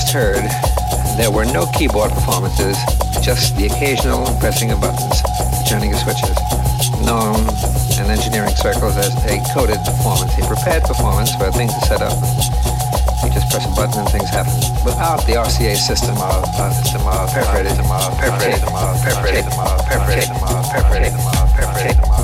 Just heard, there were no keyboard performances, just the occasional pressing of buttons, turning of switches, known in engineering circles as a coded performance, a prepared performance where things are set up. You just press a button and things happen. Without the RCA system of uh, system of perforated, system of perforated, system of perforated, system of perforated, system of perforated, system of perforated, system of perforated,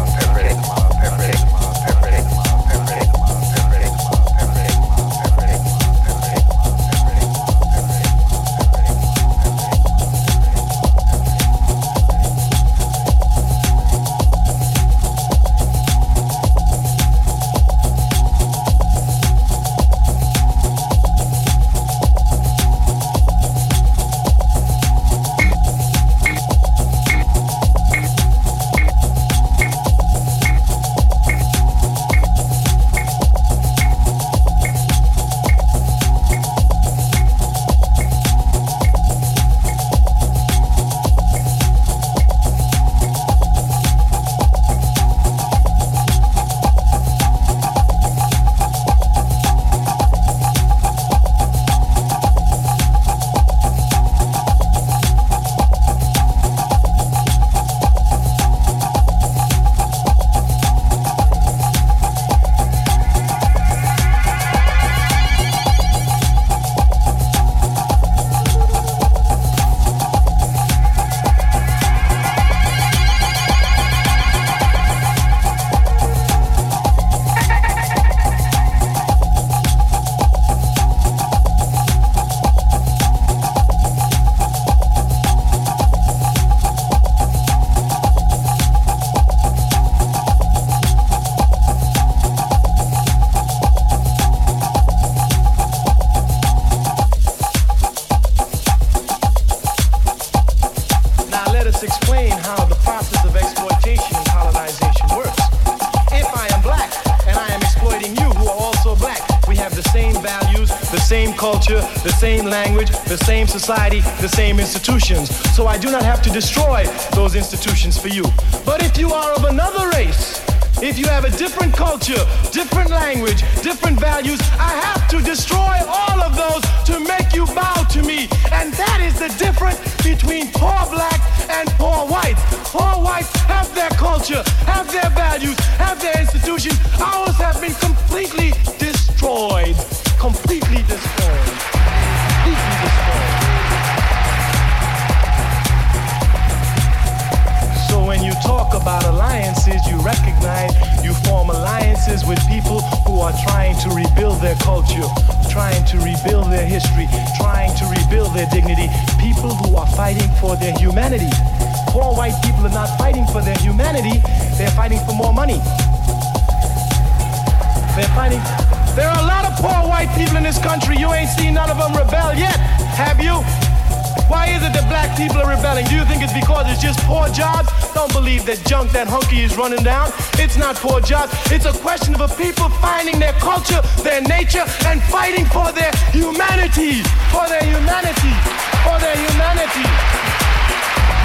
black people are rebelling? Do you think it's because it's just poor jobs? Don't believe that junk that hunky is running down. It's not poor jobs. It's a question of a people finding their culture, their nature, and fighting for their humanity. For their humanity. For their humanity.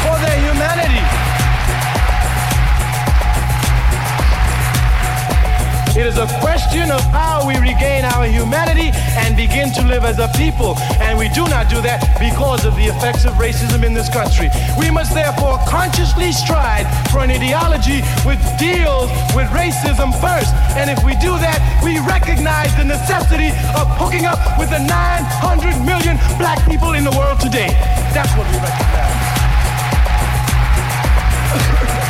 For their humanity. It is a question of how we regain our humanity and begin to live as a people. And we do not do that because of the effects of racism in this country. We must therefore consciously strive for an ideology which deals with racism first. And if we do that, we recognize the necessity of hooking up with the 900 million black people in the world today. That's what we recognize.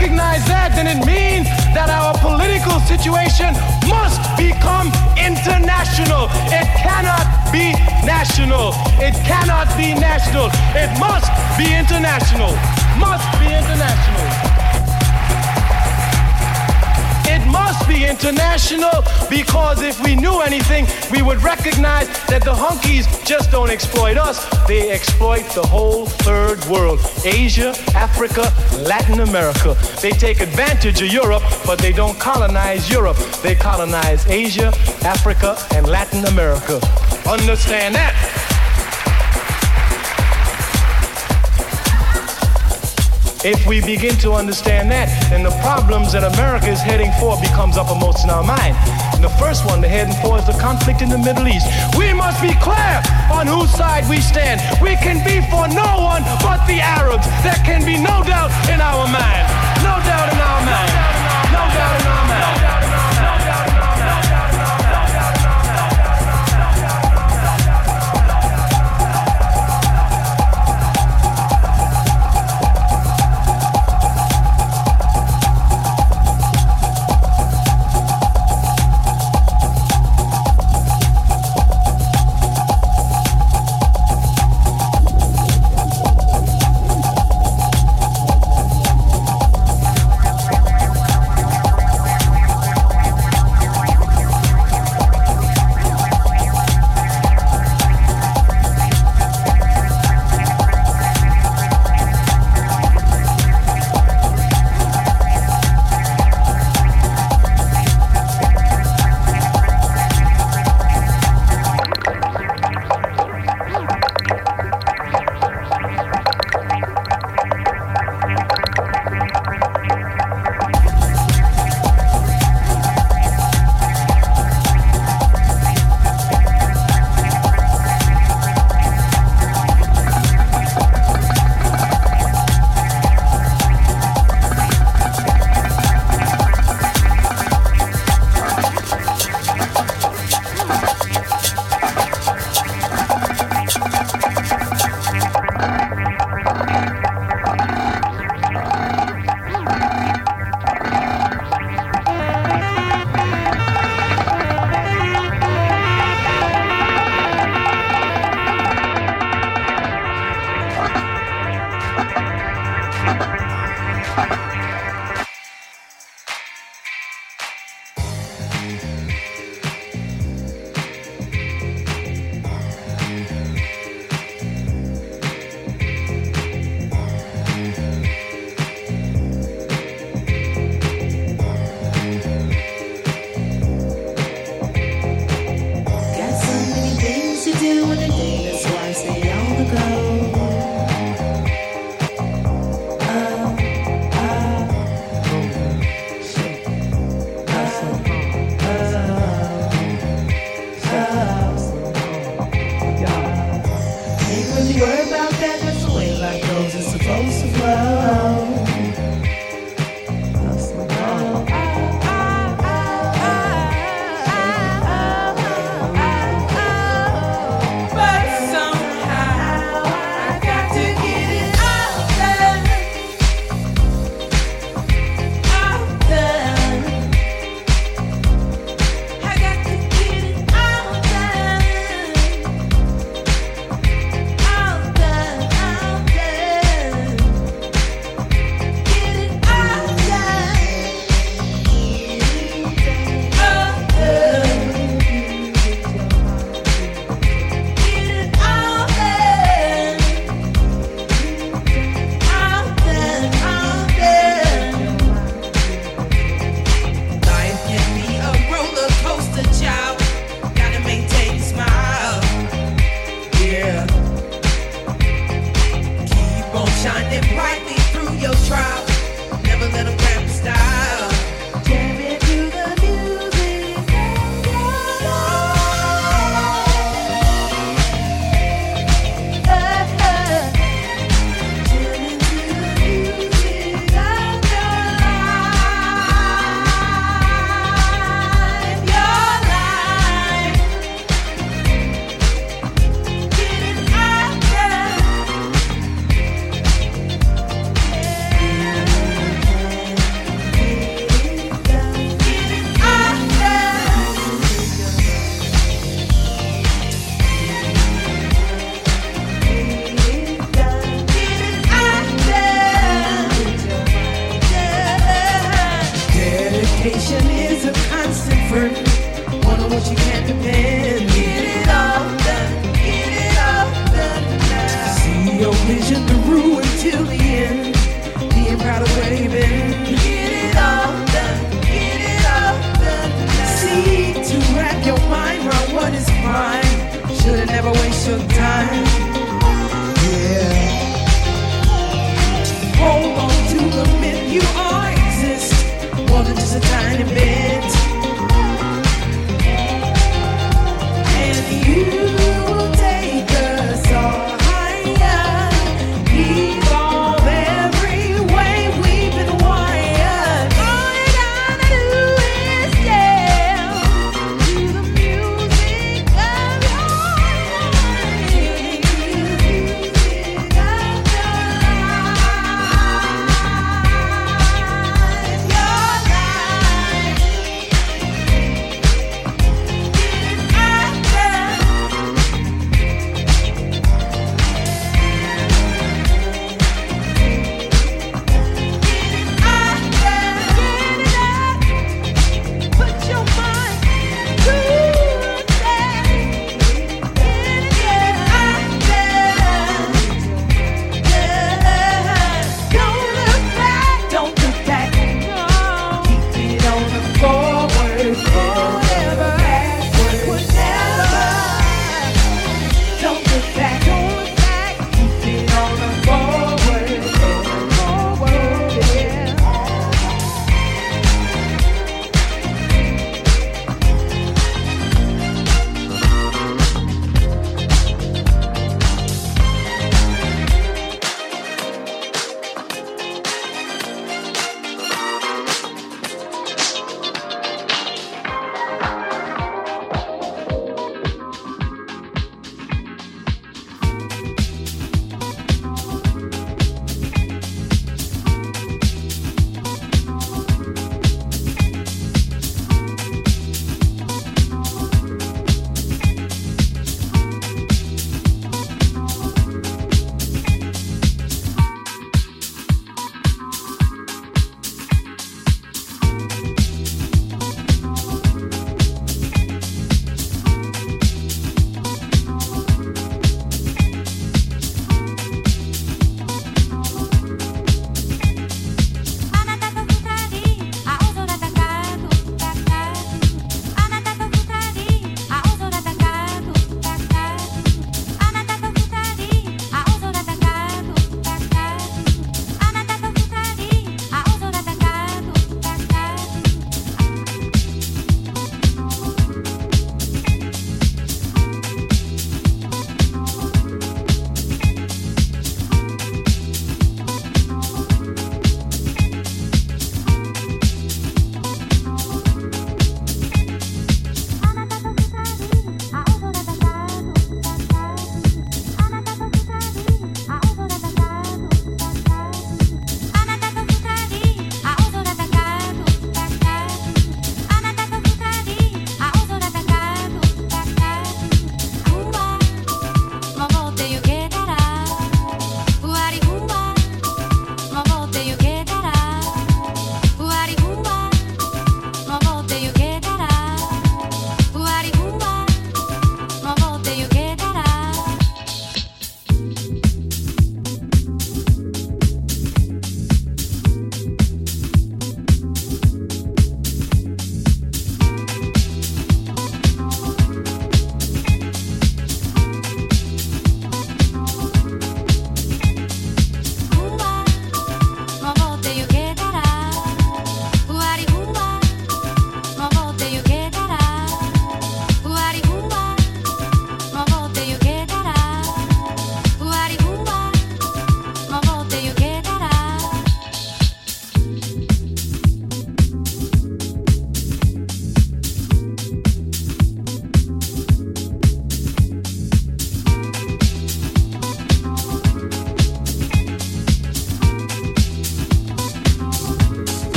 recognize that, then it means that our political situation must become international. It cannot be national. It cannot be national. It must be international. Must be international. It must be international because if we knew anything, we would recognize that the hunkies just don't exploit us, they exploit the whole third world Asia, Africa, Latin America. They take advantage of Europe, but they don't colonize Europe. They colonize Asia, Africa, and Latin America. Understand that. If we begin to understand that, then the problems that America is heading for becomes uppermost in our mind. And the first one they're heading for is the conflict in the Middle East. We must be clear on whose side we stand. We can be for no one but the Arabs. There can be no doubt in our mind. No doubt in our mind.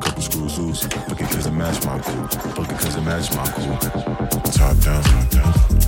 couple screws loose. Look it cause it match my groove. Look it cause it match my groove. Top down, top down.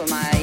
For my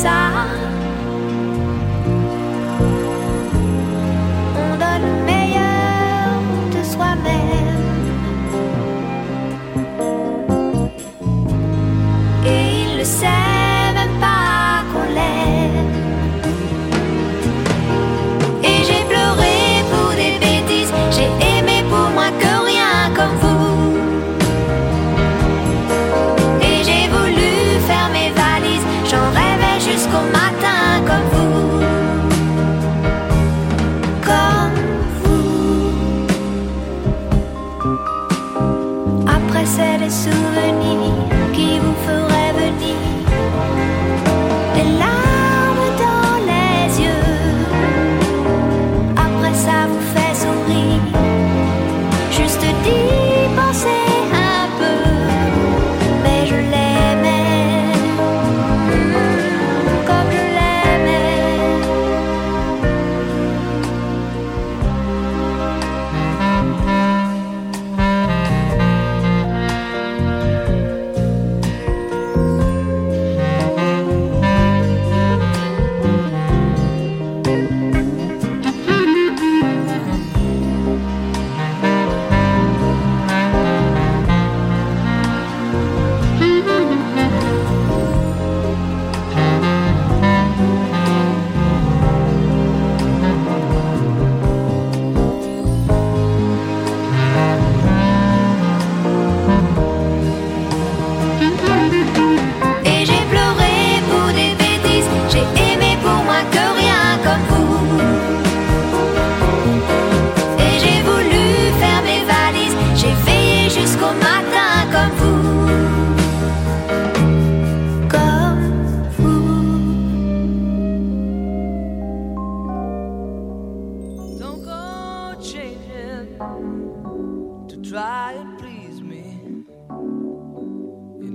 Plus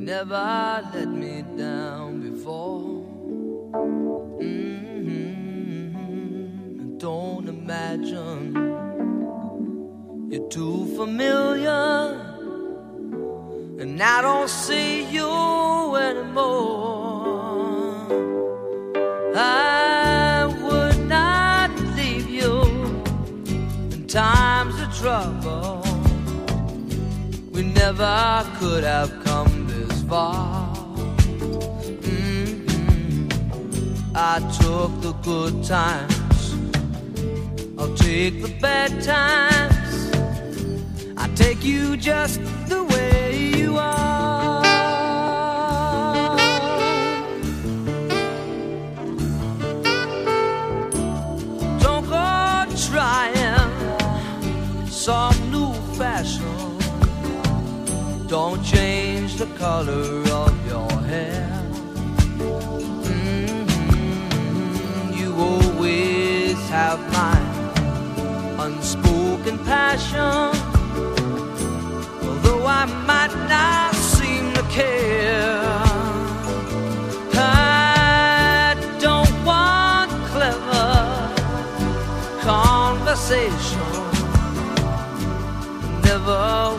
never let me down before. Mm-hmm. Don't imagine you're too familiar, and I don't see you anymore. I would not leave you in times of trouble. We never could have far. Mhm. I took the good times. I'll take the bad times. I take you just the way you are. Don't go trying some new fashion. Don't change color of your hair. Mhm. You always have my unspoken passion. Although I might not seem to care. I don't want clever conversation. Never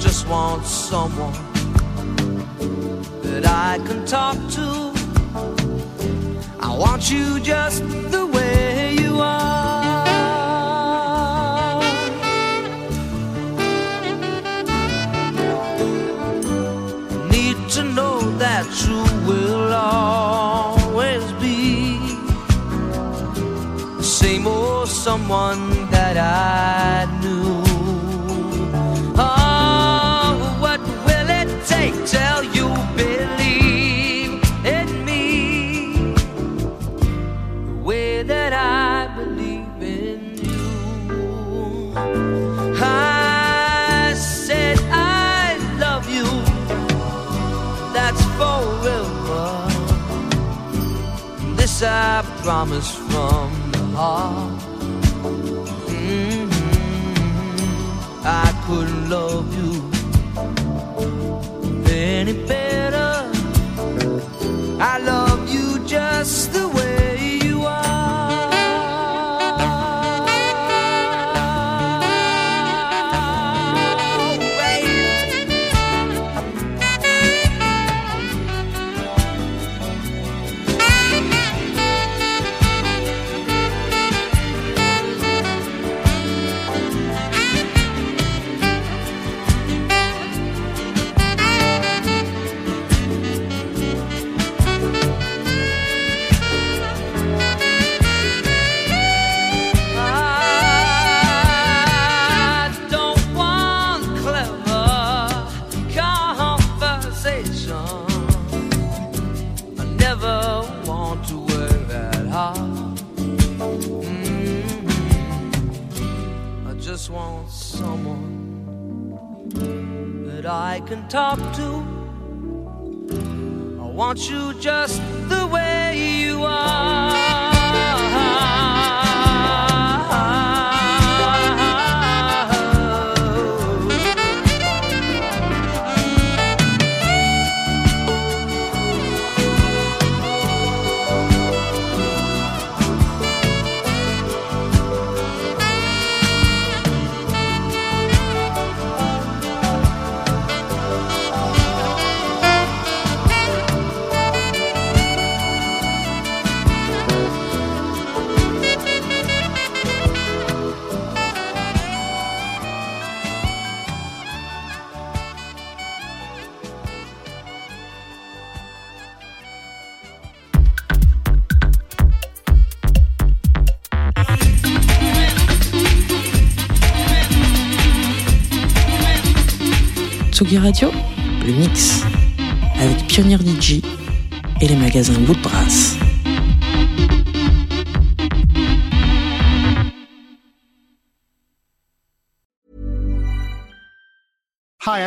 Just want someone that I can talk to. I want you just the way you are. Need to know that you will always be the same old someone that I I promise from the heart. Radio, le mix, avec Pionnier DJ et les magasins Woodbrass.